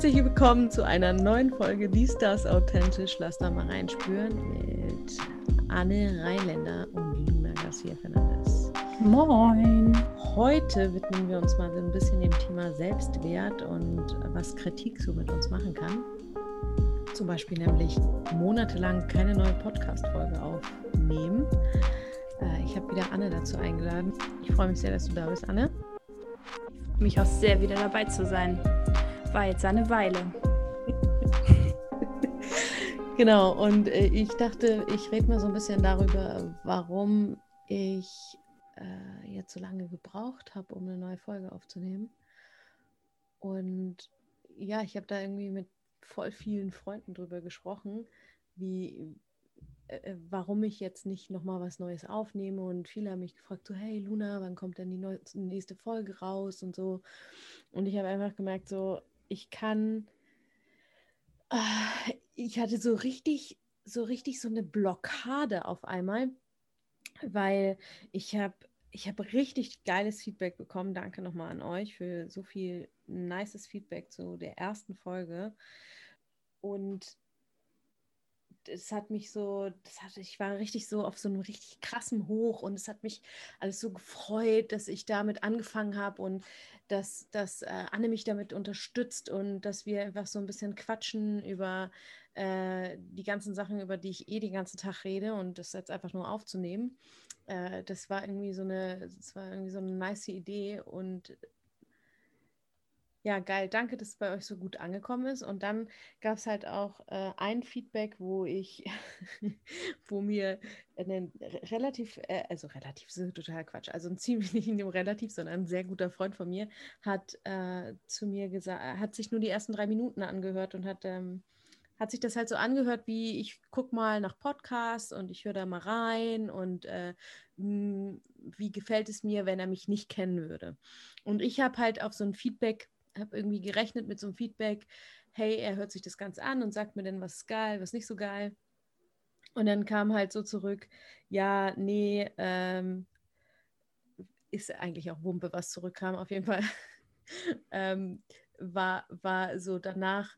Herzlich willkommen zu einer neuen Folge Dies, das authentisch. Lass da mal reinspüren mit Anne Rheinländer und Luna Garcia Fernandez. Moin. Heute widmen wir uns mal so ein bisschen dem Thema Selbstwert und was Kritik so mit uns machen kann. Zum Beispiel nämlich monatelang keine neue Podcast-Folge aufnehmen. Äh, ich habe wieder Anne dazu eingeladen. Ich freue mich sehr, dass du da bist, Anne. Ich freue mich auch sehr, wieder dabei zu sein. War jetzt eine Weile. genau, und äh, ich dachte, ich rede mal so ein bisschen darüber, warum ich äh, jetzt so lange gebraucht habe, um eine neue Folge aufzunehmen. Und ja, ich habe da irgendwie mit voll vielen Freunden drüber gesprochen, wie, äh, äh warum ich jetzt nicht nochmal was Neues aufnehme. Und viele haben mich gefragt, so, hey Luna, wann kommt denn die nächste Folge raus und so. Und ich habe einfach gemerkt, so, ich kann, äh, ich hatte so richtig, so richtig so eine Blockade auf einmal, weil ich habe ich habe richtig geiles Feedback bekommen. Danke nochmal an euch für so viel nices Feedback zu der ersten Folge. Und es hat mich so, das hatte, ich war richtig so auf so einem richtig krassen Hoch und es hat mich alles so gefreut, dass ich damit angefangen habe und dass, dass äh, Anne mich damit unterstützt und dass wir einfach so ein bisschen quatschen über äh, die ganzen Sachen, über die ich eh den ganzen Tag rede und das jetzt einfach nur aufzunehmen. Äh, das war irgendwie so eine, das war irgendwie so eine nice Idee und ja, geil. Danke, dass es bei euch so gut angekommen ist. Und dann gab es halt auch äh, ein Feedback, wo ich, wo mir ein relativ, äh, also relativ, total Quatsch, also ein ziemlich nicht nur relativ, sondern ein sehr guter Freund von mir hat äh, zu mir gesagt, hat sich nur die ersten drei Minuten angehört und hat, ähm, hat sich das halt so angehört, wie ich gucke mal nach Podcasts und ich höre da mal rein und äh, wie gefällt es mir, wenn er mich nicht kennen würde. Und ich habe halt auf so ein Feedback habe irgendwie gerechnet mit so einem Feedback, hey, er hört sich das Ganze an und sagt mir dann, was ist geil, was nicht so geil. Und dann kam halt so zurück, ja, nee, ähm, ist eigentlich auch Wumpe, was zurückkam, auf jeden Fall. ähm, war, war so danach,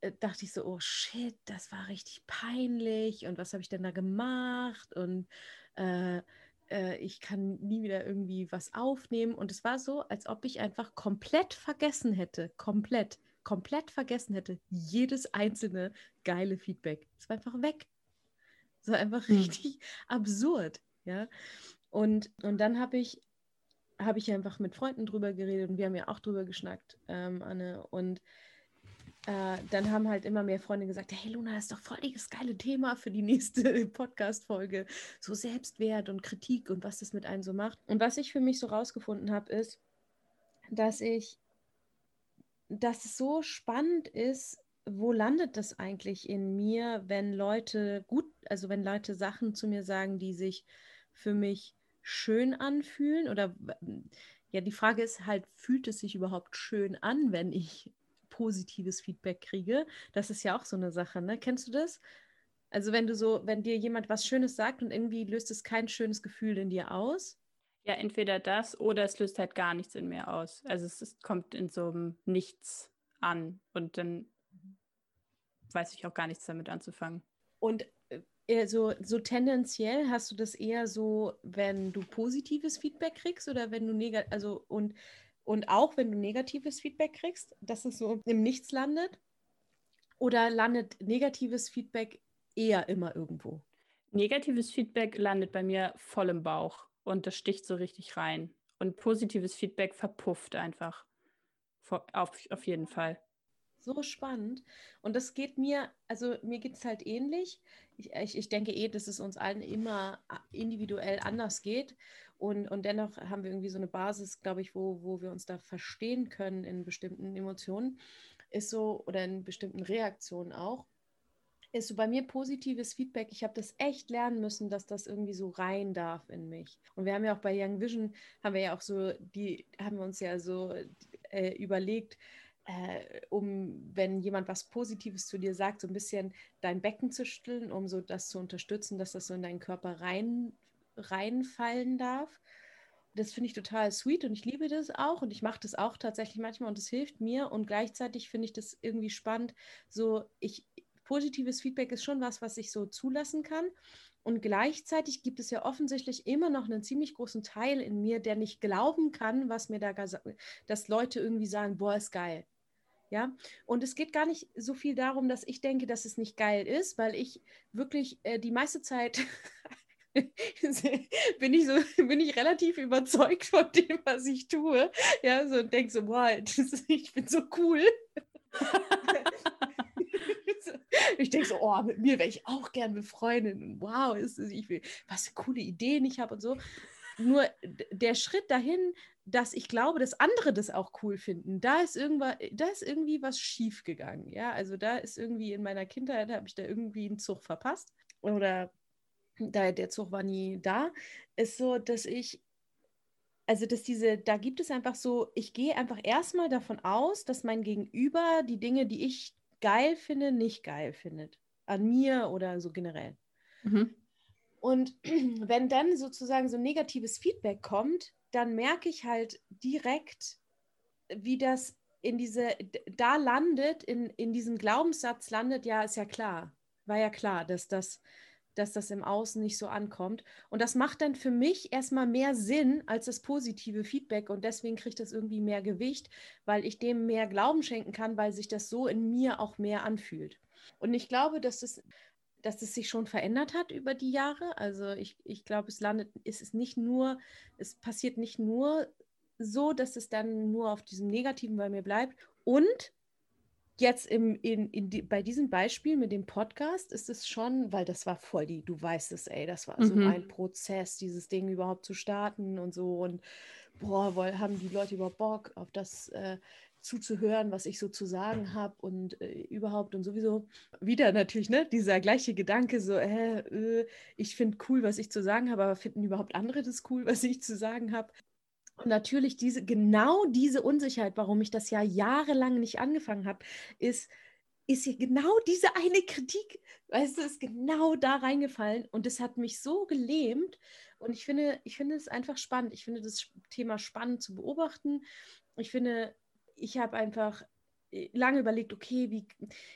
äh, dachte ich so, oh shit, das war richtig peinlich und was habe ich denn da gemacht und äh, äh, ich kann nie wieder irgendwie was aufnehmen. Und es war so, als ob ich einfach komplett vergessen hätte, komplett, komplett vergessen hätte, jedes einzelne geile Feedback. Es war einfach weg. Es war einfach mhm. richtig absurd, ja. Und, und dann habe ich, habe ich einfach mit Freunden drüber geredet und wir haben ja auch drüber geschnackt, ähm, Anne. Und äh, dann haben halt immer mehr Freunde gesagt, hey Luna, das ist doch voll das geile Thema für die nächste Podcast-Folge. So Selbstwert und Kritik und was das mit einem so macht. Und was ich für mich so rausgefunden habe, ist, dass ich, dass es so spannend ist, wo landet das eigentlich in mir, wenn Leute gut, also wenn Leute Sachen zu mir sagen, die sich für mich schön anfühlen oder ja, die Frage ist halt, fühlt es sich überhaupt schön an, wenn ich positives Feedback kriege. Das ist ja auch so eine Sache, ne? Kennst du das? Also wenn du so, wenn dir jemand was Schönes sagt und irgendwie löst es kein schönes Gefühl in dir aus. Ja, entweder das oder es löst halt gar nichts in mir aus. Also es, es kommt in so einem Nichts an und dann weiß ich auch gar nichts damit anzufangen. Und äh, so, so tendenziell hast du das eher so, wenn du positives Feedback kriegst oder wenn du negativ, also und und auch wenn du negatives Feedback kriegst, dass es so im Nichts landet? Oder landet negatives Feedback eher immer irgendwo? Negatives Feedback landet bei mir voll im Bauch und das sticht so richtig rein. Und positives Feedback verpufft einfach. Auf, auf jeden Fall. So spannend. Und das geht mir, also mir geht es halt ähnlich. Ich, ich, ich denke eh, dass es uns allen immer individuell anders geht. Und, und dennoch haben wir irgendwie so eine Basis, glaube ich, wo, wo wir uns da verstehen können in bestimmten Emotionen, ist so, oder in bestimmten Reaktionen auch, ist so bei mir positives Feedback. Ich habe das echt lernen müssen, dass das irgendwie so rein darf in mich. Und wir haben ja auch bei Young Vision, haben wir ja auch so, die haben wir uns ja so äh, überlegt, äh, um, wenn jemand was Positives zu dir sagt, so ein bisschen dein Becken zu stillen, um so das zu unterstützen, dass das so in deinen Körper rein reinfallen darf. das finde ich total sweet und ich liebe das auch und ich mache das auch tatsächlich manchmal und es hilft mir und gleichzeitig finde ich das irgendwie spannend. So, ich, positives Feedback ist schon was, was ich so zulassen kann. Und gleichzeitig gibt es ja offensichtlich immer noch einen ziemlich großen Teil in mir, der nicht glauben kann, was mir da, dass Leute irgendwie sagen, boah, ist geil. Ja, und es geht gar nicht so viel darum, dass ich denke, dass es nicht geil ist, weil ich wirklich äh, die meiste Zeit bin ich so, bin ich relativ überzeugt von dem, was ich tue. Ja, so und denke so, boah, das, ich bin so cool. ich denke so, oh, mit mir wäre ich auch gern befreundet. wow, ist ich will, was für coole Ideen ich habe und so. Nur der Schritt dahin, dass ich glaube, dass andere das auch cool finden, da ist irgendwas, da ist irgendwie was schief gegangen. Ja, also da ist irgendwie in meiner Kindheit habe ich da irgendwie einen Zug verpasst oder da, der Zug war nie da, ist so, dass ich, also dass diese, da gibt es einfach so, ich gehe einfach erstmal davon aus, dass mein Gegenüber die Dinge, die ich geil finde, nicht geil findet. An mir oder so generell. Mhm. Und wenn dann sozusagen so negatives Feedback kommt, dann merke ich halt direkt, wie das in diese, da landet, in, in diesem Glaubenssatz landet, ja, ist ja klar. War ja klar, dass das dass das im Außen nicht so ankommt. Und das macht dann für mich erstmal mehr Sinn als das positive Feedback und deswegen kriegt das irgendwie mehr Gewicht, weil ich dem mehr Glauben schenken kann, weil sich das so in mir auch mehr anfühlt. Und ich glaube, dass es dass es sich schon verändert hat über die Jahre. Also ich, ich glaube, es landet, es ist nicht nur, es passiert nicht nur so, dass es dann nur auf diesem Negativen bei mir bleibt. Und jetzt im, in, in die, bei diesem Beispiel mit dem Podcast ist es schon, weil das war voll die, du weißt es, ey, das war mhm. so ein Prozess, dieses Ding überhaupt zu starten und so. Und boah, weil, haben die Leute überhaupt Bock auf das äh, zuzuhören, was ich so zu sagen habe und äh, überhaupt und sowieso wieder natürlich, ne, dieser gleiche Gedanke, so, äh, äh, ich finde cool, was ich zu sagen habe, aber finden überhaupt andere das cool, was ich zu sagen habe? Und natürlich diese, genau diese Unsicherheit, warum ich das ja jahrelang nicht angefangen habe, ist, ist hier genau diese eine Kritik, weißt du, ist genau da reingefallen und es hat mich so gelähmt. Und ich finde, ich finde es einfach spannend. Ich finde das Thema spannend zu beobachten. Ich finde, ich habe einfach äh, lange überlegt, okay, wie,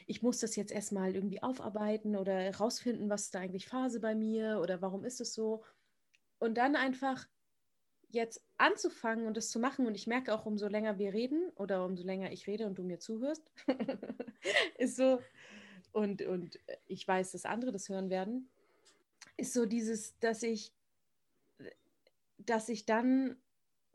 ich muss das jetzt erstmal irgendwie aufarbeiten oder herausfinden, was ist da eigentlich Phase bei mir oder warum ist es so. Und dann einfach jetzt anzufangen und das zu machen, und ich merke auch, umso länger wir reden oder umso länger ich rede und du mir zuhörst, ist so, und, und ich weiß, dass andere das hören werden, ist so dieses, dass ich, dass ich dann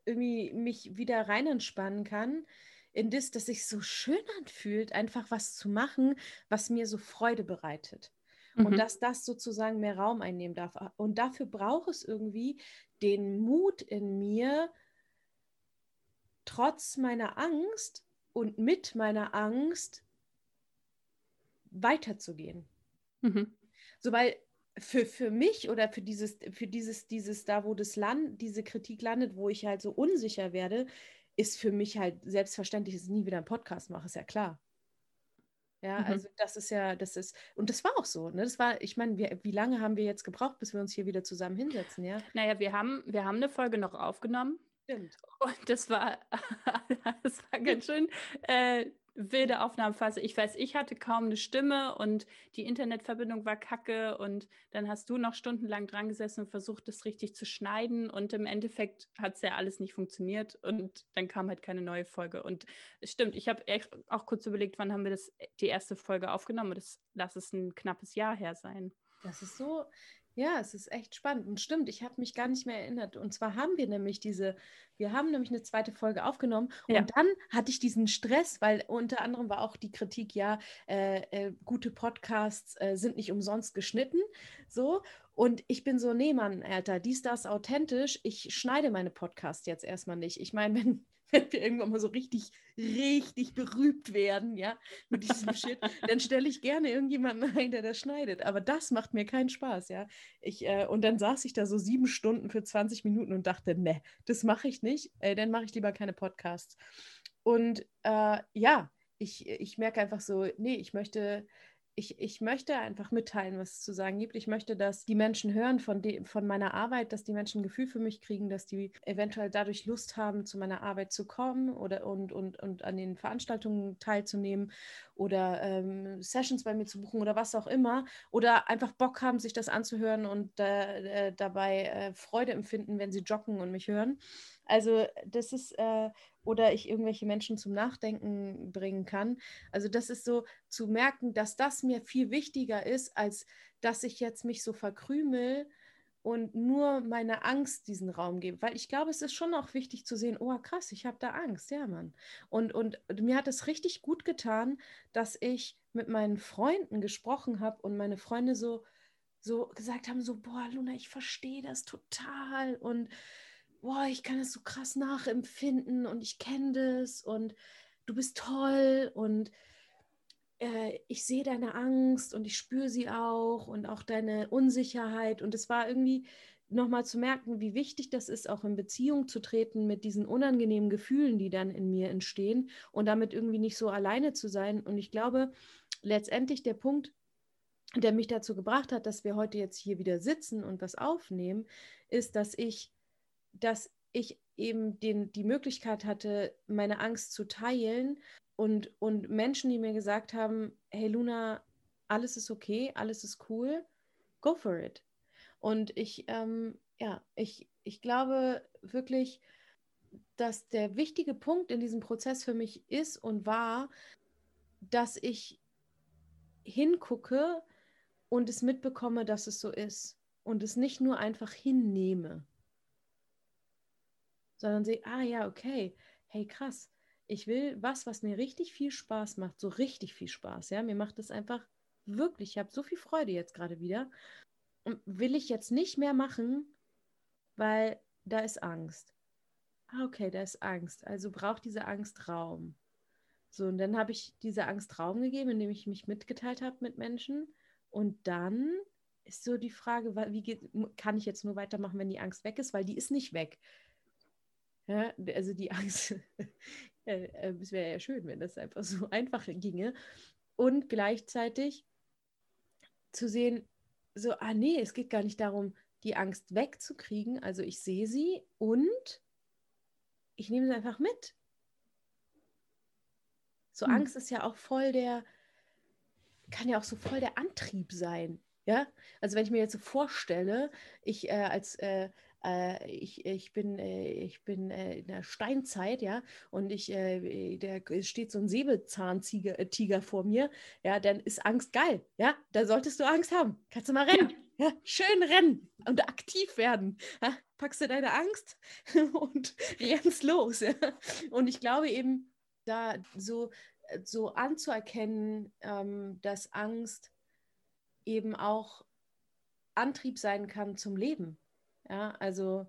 irgendwie mich wieder rein entspannen kann in das, dass sich so schön anfühlt, einfach was zu machen, was mir so Freude bereitet. Mhm. Und dass das sozusagen mehr Raum einnehmen darf. Und dafür braucht es irgendwie den Mut in mir, trotz meiner Angst und mit meiner Angst weiterzugehen. Mhm. So, weil für, für mich oder für dieses, für dieses, dieses, da wo das Land, diese Kritik landet, wo ich halt so unsicher werde, ist für mich halt selbstverständlich, dass ich nie wieder einen Podcast mache, ist ja klar. Ja, mhm. also das ist ja, das ist, und das war auch so, ne? Das war, ich meine, wie lange haben wir jetzt gebraucht, bis wir uns hier wieder zusammen hinsetzen, ja? Naja, wir haben, wir haben eine Folge noch aufgenommen. Stimmt. Und das war, das war ganz schön äh, wilde Aufnahmephase. Ich weiß, ich hatte kaum eine Stimme und die Internetverbindung war kacke und dann hast du noch stundenlang dran gesessen und versucht, das richtig zu schneiden und im Endeffekt hat es ja alles nicht funktioniert und dann kam halt keine neue Folge. Und es stimmt, ich habe auch kurz überlegt, wann haben wir das, die erste Folge aufgenommen das lass es ein knappes Jahr her sein. Das ist so, ja, es ist echt spannend. Und stimmt, ich habe mich gar nicht mehr erinnert. Und zwar haben wir nämlich diese, wir haben nämlich eine zweite Folge aufgenommen. Ja. Und dann hatte ich diesen Stress, weil unter anderem war auch die Kritik, ja, äh, äh, gute Podcasts äh, sind nicht umsonst geschnitten. So. Und ich bin so, nee, Mann, Alter, dies, das authentisch. Ich schneide meine Podcasts jetzt erstmal nicht. Ich meine, wenn, wenn wir irgendwann mal so richtig, richtig berühmt werden, ja, mit diesem Shit, dann stelle ich gerne irgendjemanden ein, der das schneidet. Aber das macht mir keinen Spaß, ja. Ich, äh, und dann saß ich da so sieben Stunden für 20 Minuten und dachte, ne, das mache ich nicht. Äh, dann mache ich lieber keine Podcasts. Und äh, ja, ich, ich merke einfach so, nee, ich möchte, ich, ich möchte einfach mitteilen, was es zu sagen gibt. Ich möchte, dass die Menschen hören von, de, von meiner Arbeit, dass die Menschen ein Gefühl für mich kriegen, dass die eventuell dadurch Lust haben, zu meiner Arbeit zu kommen oder und, und, und an den Veranstaltungen teilzunehmen oder ähm, Sessions bei mir zu buchen oder was auch immer. Oder einfach Bock haben, sich das anzuhören und äh, äh, dabei äh, Freude empfinden, wenn sie joggen und mich hören. Also das ist, äh, oder ich irgendwelche Menschen zum Nachdenken bringen kann. Also das ist so zu merken, dass das mir viel wichtiger ist, als dass ich jetzt mich so verkrümel und nur meine Angst diesen Raum gebe. Weil ich glaube, es ist schon auch wichtig zu sehen, oh krass, ich habe da Angst, ja Mann. Und, und mir hat es richtig gut getan, dass ich mit meinen Freunden gesprochen habe und meine Freunde so, so gesagt haben, so, boah, Luna, ich verstehe das total und boah, ich kann es so krass nachempfinden und ich kenne das und du bist toll und äh, ich sehe deine Angst und ich spüre sie auch und auch deine Unsicherheit. Und es war irgendwie nochmal zu merken, wie wichtig das ist, auch in Beziehung zu treten mit diesen unangenehmen Gefühlen, die dann in mir entstehen und damit irgendwie nicht so alleine zu sein. Und ich glaube, letztendlich der Punkt, der mich dazu gebracht hat, dass wir heute jetzt hier wieder sitzen und was aufnehmen, ist, dass ich dass ich eben den, die Möglichkeit hatte, meine Angst zu teilen und, und Menschen, die mir gesagt haben, hey Luna, alles ist okay, alles ist cool, go for it. Und ich, ähm, ja, ich, ich glaube wirklich, dass der wichtige Punkt in diesem Prozess für mich ist und war, dass ich hingucke und es mitbekomme, dass es so ist und es nicht nur einfach hinnehme sondern sehe, ah ja, okay, hey krass, ich will was, was mir richtig viel Spaß macht, so richtig viel Spaß, ja, mir macht es einfach wirklich, ich habe so viel Freude jetzt gerade wieder und will ich jetzt nicht mehr machen, weil da ist Angst. Ah, okay, da ist Angst, also braucht diese Angst Raum. So, und dann habe ich diese Angst Raum gegeben, indem ich mich mitgeteilt habe mit Menschen. Und dann ist so die Frage, wie geht, kann ich jetzt nur weitermachen, wenn die Angst weg ist? Weil die ist nicht weg. Ja, also die Angst, äh, es wäre ja schön, wenn das einfach so einfach ginge. Und gleichzeitig zu sehen, so, ah nee, es geht gar nicht darum, die Angst wegzukriegen. Also ich sehe sie und ich nehme sie einfach mit. So hm. Angst ist ja auch voll der, kann ja auch so voll der Antrieb sein. Ja, also wenn ich mir jetzt so vorstelle, ich äh, als äh, äh, ich, ich bin, äh, ich bin äh, in der Steinzeit, ja, und ich, äh, der steht so ein Säbelzahntiger äh, Tiger vor mir, ja, dann ist Angst geil, ja, da solltest du Angst haben. Kannst du mal rennen, ja, ja schön rennen und aktiv werden. Ja? Packst du deine Angst und rennst los. Ja? Und ich glaube eben, da so, so anzuerkennen, ähm, dass Angst eben auch Antrieb sein kann zum Leben. Ja, also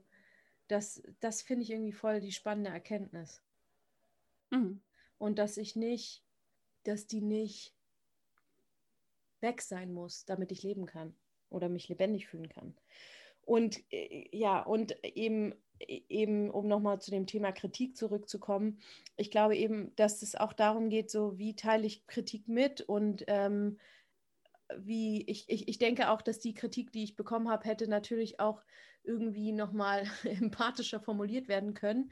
das, das finde ich irgendwie voll die spannende Erkenntnis. Mhm. Und dass ich nicht, dass die nicht weg sein muss, damit ich leben kann oder mich lebendig fühlen kann. Und äh, ja, und eben, eben um nochmal zu dem Thema Kritik zurückzukommen, ich glaube eben, dass es auch darum geht, so wie teile ich Kritik mit und ähm, wie ich, ich, ich denke auch, dass die Kritik, die ich bekommen habe, hätte natürlich auch irgendwie nochmal empathischer formuliert werden können.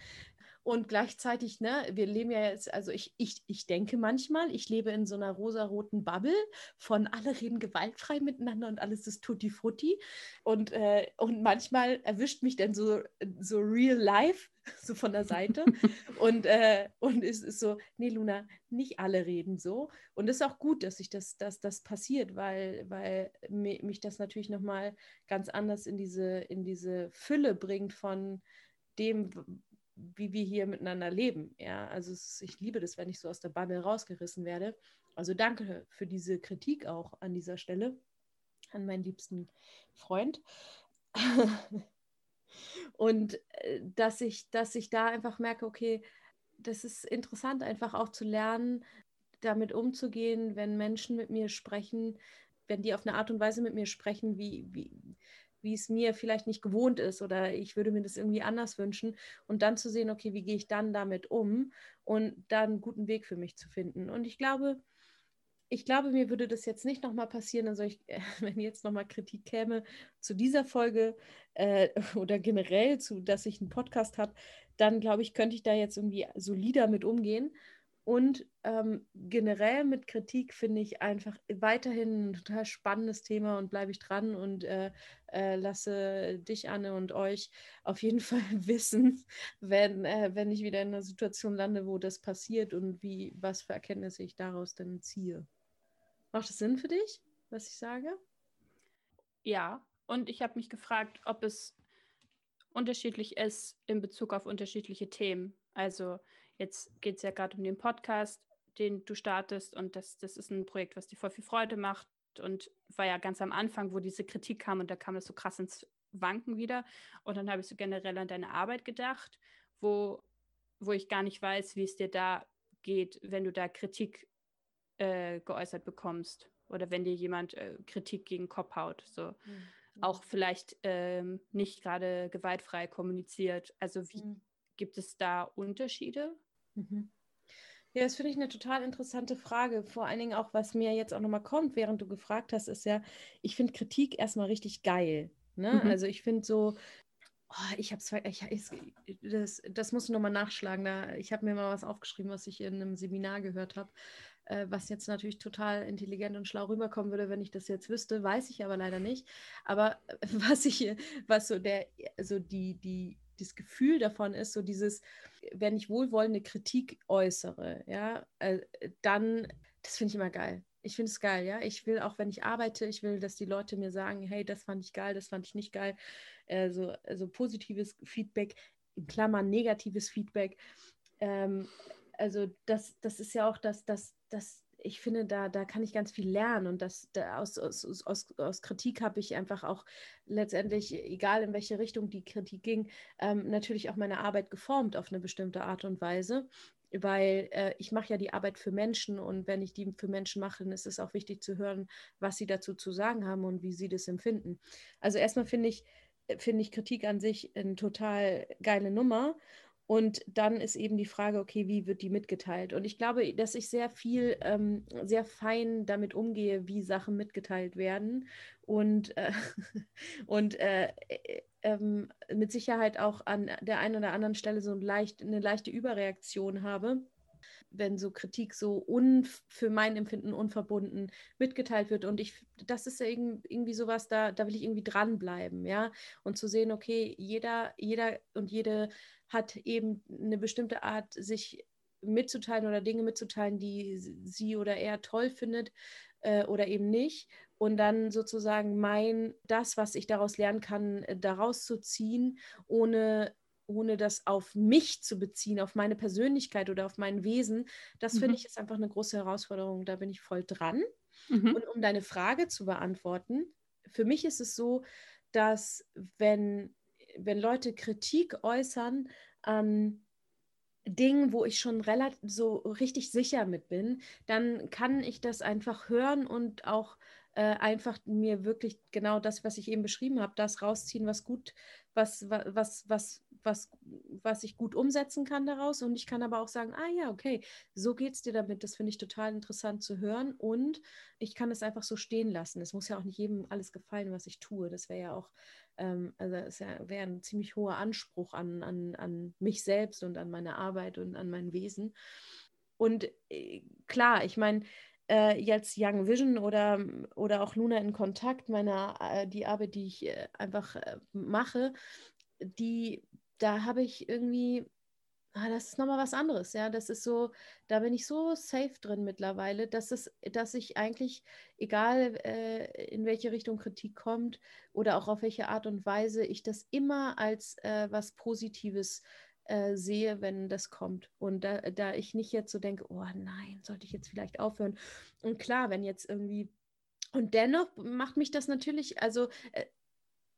Und gleichzeitig, ne, wir leben ja jetzt, also ich, ich, ich denke manchmal, ich lebe in so einer rosaroten Bubble von alle reden gewaltfrei miteinander und alles ist tutti frutti. Und, äh, und manchmal erwischt mich dann so, so real life, so von der Seite. und, äh, und es ist so, nee, Luna, nicht alle reden so. Und es ist auch gut, dass sich das, dass das passiert, weil, weil mich das natürlich nochmal ganz anders in diese, in diese Fülle bringt von dem, wie wir hier miteinander leben. Ja, also es, ich liebe das, wenn ich so aus der Bubble rausgerissen werde. Also danke für diese Kritik auch an dieser Stelle an meinen liebsten Freund. Und äh, dass ich, dass ich da einfach merke, okay, das ist interessant, einfach auch zu lernen, damit umzugehen, wenn Menschen mit mir sprechen, wenn die auf eine Art und Weise mit mir sprechen, wie, wie, wie es mir vielleicht nicht gewohnt ist oder ich würde mir das irgendwie anders wünschen und dann zu sehen, okay, wie gehe ich dann damit um und dann einen guten Weg für mich zu finden. Und ich glaube, ich glaube, mir würde das jetzt nicht nochmal passieren, also ich, wenn jetzt nochmal Kritik käme zu dieser Folge äh, oder generell zu, dass ich einen Podcast habe, dann glaube ich, könnte ich da jetzt irgendwie solider mit umgehen. Und ähm, generell mit Kritik finde ich einfach weiterhin ein total spannendes Thema und bleibe ich dran und äh, äh, lasse dich, Anne, und euch auf jeden Fall wissen, wenn, äh, wenn ich wieder in einer Situation lande, wo das passiert und wie, was für Erkenntnisse ich daraus dann ziehe. Macht es Sinn für dich, was ich sage? Ja, und ich habe mich gefragt, ob es unterschiedlich ist in Bezug auf unterschiedliche Themen. Also jetzt geht es ja gerade um den Podcast, den du startest und das, das ist ein Projekt, was dir voll viel Freude macht und war ja ganz am Anfang, wo diese Kritik kam und da kam es so krass ins Wanken wieder und dann habe ich so generell an deine Arbeit gedacht, wo, wo ich gar nicht weiß, wie es dir da geht, wenn du da Kritik äh, geäußert bekommst oder wenn dir jemand äh, Kritik gegen Kopf haut. So. Mhm. Auch vielleicht ähm, nicht gerade gewaltfrei kommuniziert. Also wie mhm. gibt es da Unterschiede? Mhm. Ja, das finde ich eine total interessante Frage. Vor allen Dingen auch, was mir jetzt auch nochmal kommt, während du gefragt hast, ist ja, ich finde Kritik erstmal richtig geil. Ne? Mhm. Also ich finde so, oh, ich habe ich, das, das musst du nochmal nachschlagen. Da, ich habe mir mal was aufgeschrieben, was ich in einem Seminar gehört habe äh, was jetzt natürlich total intelligent und schlau rüberkommen würde, wenn ich das jetzt wüsste, weiß ich aber leider nicht. Aber äh, was ich, was so der, so die, die, das Gefühl davon ist, so dieses, wenn ich wohlwollende Kritik äußere, ja, äh, dann, das finde ich immer geil. Ich finde es geil, ja. Ich will auch, wenn ich arbeite, ich will, dass die Leute mir sagen, hey, das fand ich geil, das fand ich nicht geil. Also, also positives Feedback, in Klammern negatives Feedback. Ähm, also das, das ist ja auch das, das, das, ich finde, da, da kann ich ganz viel lernen und das, da aus, aus, aus, aus Kritik habe ich einfach auch letztendlich, egal in welche Richtung die Kritik ging, ähm, natürlich auch meine Arbeit geformt auf eine bestimmte Art und Weise, weil äh, ich mache ja die Arbeit für Menschen und wenn ich die für Menschen mache, dann ist es auch wichtig zu hören, was sie dazu zu sagen haben und wie sie das empfinden. Also erstmal finde ich, finde ich Kritik an sich eine total geile Nummer und dann ist eben die Frage, okay, wie wird die mitgeteilt? Und ich glaube, dass ich sehr viel, ähm, sehr fein damit umgehe, wie Sachen mitgeteilt werden. Und, äh, und äh, äh, ähm, mit Sicherheit auch an der einen oder anderen Stelle so leicht, eine leichte Überreaktion habe wenn so Kritik so un, für mein Empfinden unverbunden mitgeteilt wird. Und ich, das ist ja irgendwie sowas, da, da will ich irgendwie dranbleiben, ja. Und zu sehen, okay, jeder, jeder und jede hat eben eine bestimmte Art, sich mitzuteilen oder Dinge mitzuteilen, die sie oder er toll findet äh, oder eben nicht. Und dann sozusagen mein, das, was ich daraus lernen kann, äh, daraus zu ziehen, ohne ohne das auf mich zu beziehen, auf meine Persönlichkeit oder auf mein Wesen, das mhm. finde ich ist einfach eine große Herausforderung. Da bin ich voll dran. Mhm. Und um deine Frage zu beantworten, für mich ist es so, dass wenn wenn Leute Kritik äußern an Dingen, wo ich schon relativ so richtig sicher mit bin, dann kann ich das einfach hören und auch äh, einfach mir wirklich genau das, was ich eben beschrieben habe, das rausziehen, was gut, was, was, was, was, was ich gut umsetzen kann daraus. Und ich kann aber auch sagen, ah ja, okay, so geht es dir damit. Das finde ich total interessant zu hören. Und ich kann es einfach so stehen lassen. Es muss ja auch nicht jedem alles gefallen, was ich tue. Das wäre ja auch ähm, also es ja, wäre ein ziemlich hoher Anspruch an, an, an mich selbst und an meine Arbeit und an mein Wesen. Und äh, klar, ich meine, äh, jetzt Young Vision oder, oder auch Luna in Kontakt, meine, äh, die Arbeit, die ich äh, einfach äh, mache, die, da habe ich irgendwie ah, das ist nochmal was anderes, ja. Das ist so, da bin ich so safe drin mittlerweile, dass es, dass ich eigentlich, egal äh, in welche Richtung Kritik kommt oder auch auf welche Art und Weise, ich das immer als äh, was Positives äh, sehe, wenn das kommt. Und da, da ich nicht jetzt so denke, oh nein, sollte ich jetzt vielleicht aufhören. Und klar, wenn jetzt irgendwie und dennoch macht mich das natürlich, also äh,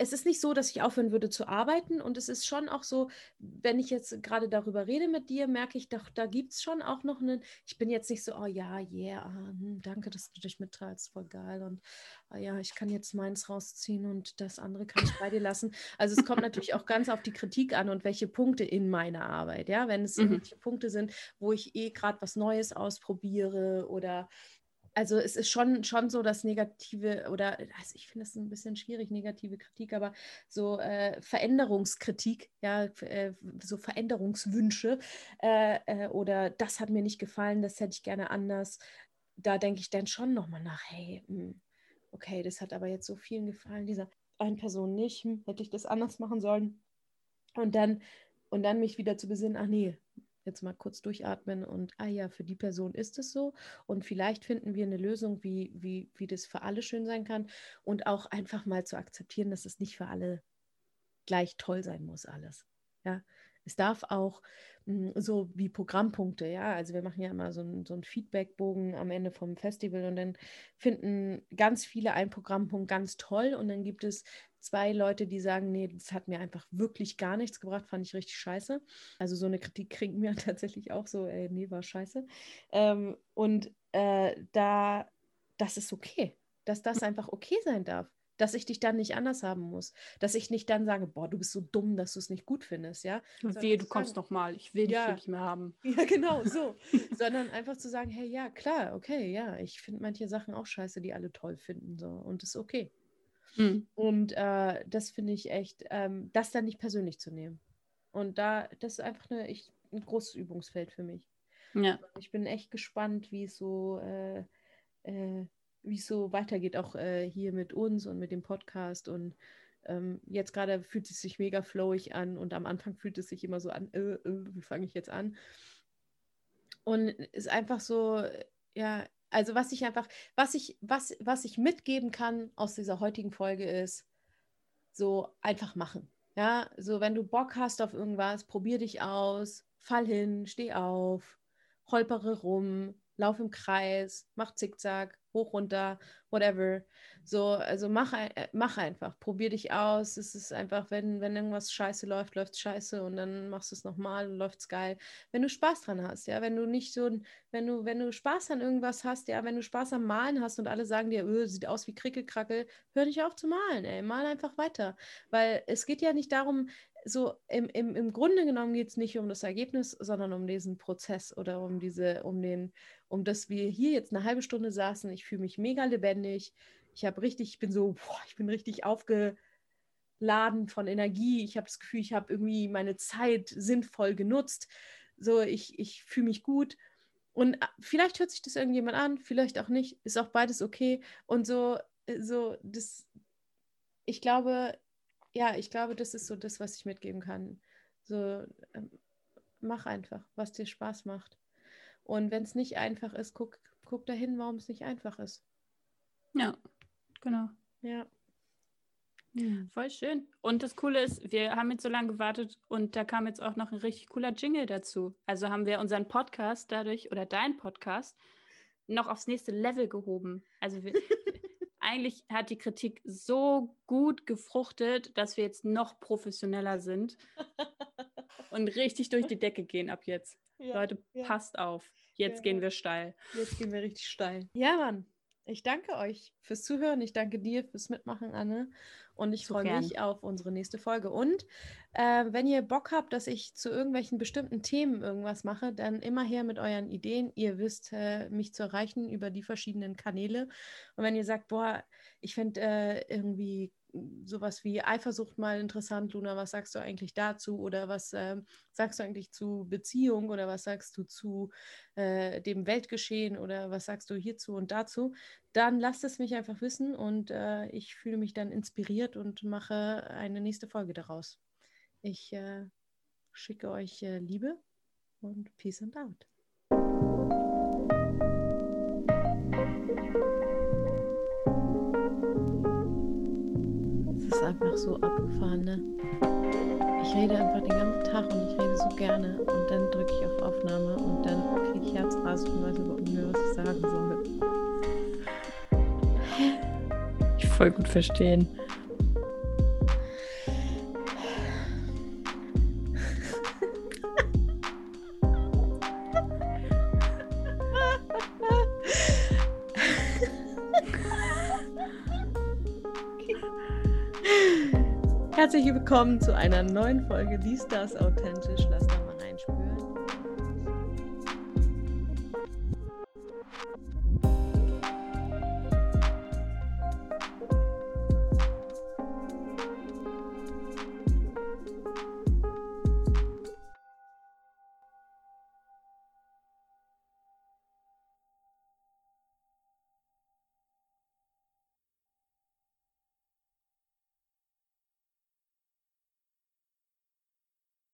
es ist nicht so, dass ich aufhören würde zu arbeiten und es ist schon auch so, wenn ich jetzt gerade darüber rede mit dir, merke ich doch, da gibt es schon auch noch einen, ich bin jetzt nicht so, oh ja, yeah, ah, hm, danke, dass du dich mitteilst, voll geil und oh ja, ich kann jetzt meins rausziehen und das andere kann ich bei dir lassen. Also es kommt natürlich auch ganz auf die Kritik an und welche Punkte in meiner Arbeit, ja, wenn es mhm. Punkte sind, wo ich eh gerade was Neues ausprobiere oder also es ist schon, schon so das Negative oder also ich finde es ein bisschen schwierig, negative Kritik, aber so äh, Veränderungskritik, ja, äh, so Veränderungswünsche äh, äh, oder das hat mir nicht gefallen, das hätte ich gerne anders. Da denke ich dann schon nochmal nach, hey, mh, hm, okay, das hat aber jetzt so vielen gefallen, dieser einen Person nicht, hm, hätte ich das anders machen sollen. Und dann, und dann mich wieder zu besinnen, ach nee, jetzt mal kurz durchatmen und, ah ja, für die Person ist es so. Und vielleicht finden wir eine Lösung, wie, wie, wie das für alle schön sein kann. Und auch einfach mal zu akzeptieren, dass es nicht für alle gleich toll sein muss, alles. Ja, es darf auch hm, so wie Programmpunkte, ja. Also wir machen ja immer so einen, so einen Feedbackbogen am Ende vom Festival und dann finden ganz viele einen Programmpunkt ganz toll und dann gibt es zwei Leute, die sagen, nee, das hat mir einfach wirklich gar nichts gebracht, fand ich richtig scheiße. Also so eine Kritik kriegen wir tatsächlich auch so, ey, nee, war scheiße. Ähm, und äh, da, das ist okay, dass das einfach okay sein darf dass ich dich dann nicht anders haben muss. Dass ich nicht dann sage, boah, du bist so dumm, dass du es nicht gut findest, ja. Wehe, du kommst noch mal, ich will ja, dich nicht mehr haben. Ja, genau, so. Sondern einfach zu sagen, hey, ja, klar, okay, ja, ich finde manche Sachen auch scheiße, die alle toll finden, so. Und das ist okay. Mhm. Und äh, das finde ich echt, ähm, das dann nicht persönlich zu nehmen. Und da, das ist einfach eine, ich, ein großes Übungsfeld für mich. Ja. Ich bin echt gespannt, wie es so, äh, äh, wie es so weitergeht, auch äh, hier mit uns und mit dem Podcast. Und ähm, jetzt gerade fühlt es sich mega flowig an und am Anfang fühlt es sich immer so an, äh, äh, wie fange ich jetzt an? Und ist einfach so, ja, also was ich einfach, was ich, was, was ich mitgeben kann aus dieser heutigen Folge ist, so einfach machen. Ja, so wenn du Bock hast auf irgendwas, probier dich aus, fall hin, steh auf, holpere rum, lauf im Kreis, mach Zickzack, hoch, runter, whatever. So, also mach, äh, mach einfach, probier dich aus. Es ist einfach, wenn, wenn irgendwas scheiße läuft, läuft scheiße und dann machst du es nochmal und läuft es geil. Wenn du Spaß dran hast, ja, wenn du nicht so, wenn du, wenn du Spaß an irgendwas hast, ja, wenn du Spaß am Malen hast und alle sagen dir, öh, sieht aus wie Krickelkrackel, hör nicht auf zu malen, ey, mal einfach weiter. Weil es geht ja nicht darum, so im, im, im Grunde genommen geht es nicht um das Ergebnis, sondern um diesen Prozess oder um diese, um den, um dass wir hier jetzt eine halbe Stunde saßen. Ich fühle mich mega lebendig. Ich habe richtig, ich bin so, boah, ich bin richtig aufgeladen von Energie. Ich habe das Gefühl, ich habe irgendwie meine Zeit sinnvoll genutzt. So, ich, ich fühle mich gut. Und äh, vielleicht hört sich das irgendjemand an, vielleicht auch nicht. Ist auch beides okay. Und so, äh, so, das, ich glaube, ja, ich glaube, das ist so das, was ich mitgeben kann. So, ähm, mach einfach, was dir Spaß macht. Und wenn es nicht einfach ist, guck, guck dahin, warum es nicht einfach ist. Ja, genau. Ja. Hm. Voll schön. Und das Coole ist, wir haben jetzt so lange gewartet und da kam jetzt auch noch ein richtig cooler Jingle dazu. Also haben wir unseren Podcast dadurch oder deinen Podcast noch aufs nächste Level gehoben. Also wir, eigentlich hat die Kritik so gut gefruchtet, dass wir jetzt noch professioneller sind und richtig durch die Decke gehen ab jetzt. Ja, Leute, ja. passt auf. Jetzt ja, gehen wir steil. Jetzt gehen wir richtig steil. Ja, Mann. Ich danke euch fürs Zuhören. Ich danke dir fürs Mitmachen, Anne. Und ich freue mich auf unsere nächste Folge. Und äh, wenn ihr Bock habt, dass ich zu irgendwelchen bestimmten Themen irgendwas mache, dann immer her mit euren Ideen. Ihr wisst, äh, mich zu erreichen über die verschiedenen Kanäle. Und wenn ihr sagt, boah, ich fände äh, irgendwie sowas wie Eifersucht mal interessant, Luna, was sagst du eigentlich dazu? Oder was äh, sagst du eigentlich zu Beziehung? Oder was sagst du zu äh, dem Weltgeschehen? Oder was sagst du hierzu und dazu? Dann lasst es mich einfach wissen und äh, ich fühle mich dann inspiriert und mache eine nächste Folge daraus. Ich äh, schicke euch äh, Liebe und Peace and Out. Einfach so abgefahren, ne? Ich rede einfach den ganzen Tag und ich rede so gerne und dann drücke ich auf Aufnahme und dann kriege ich Herzrasen und weiß überhaupt nicht mehr, was ich sagen soll. Ich voll gut verstehen. Herzlich willkommen zu einer neuen Folge Lies das authentisch,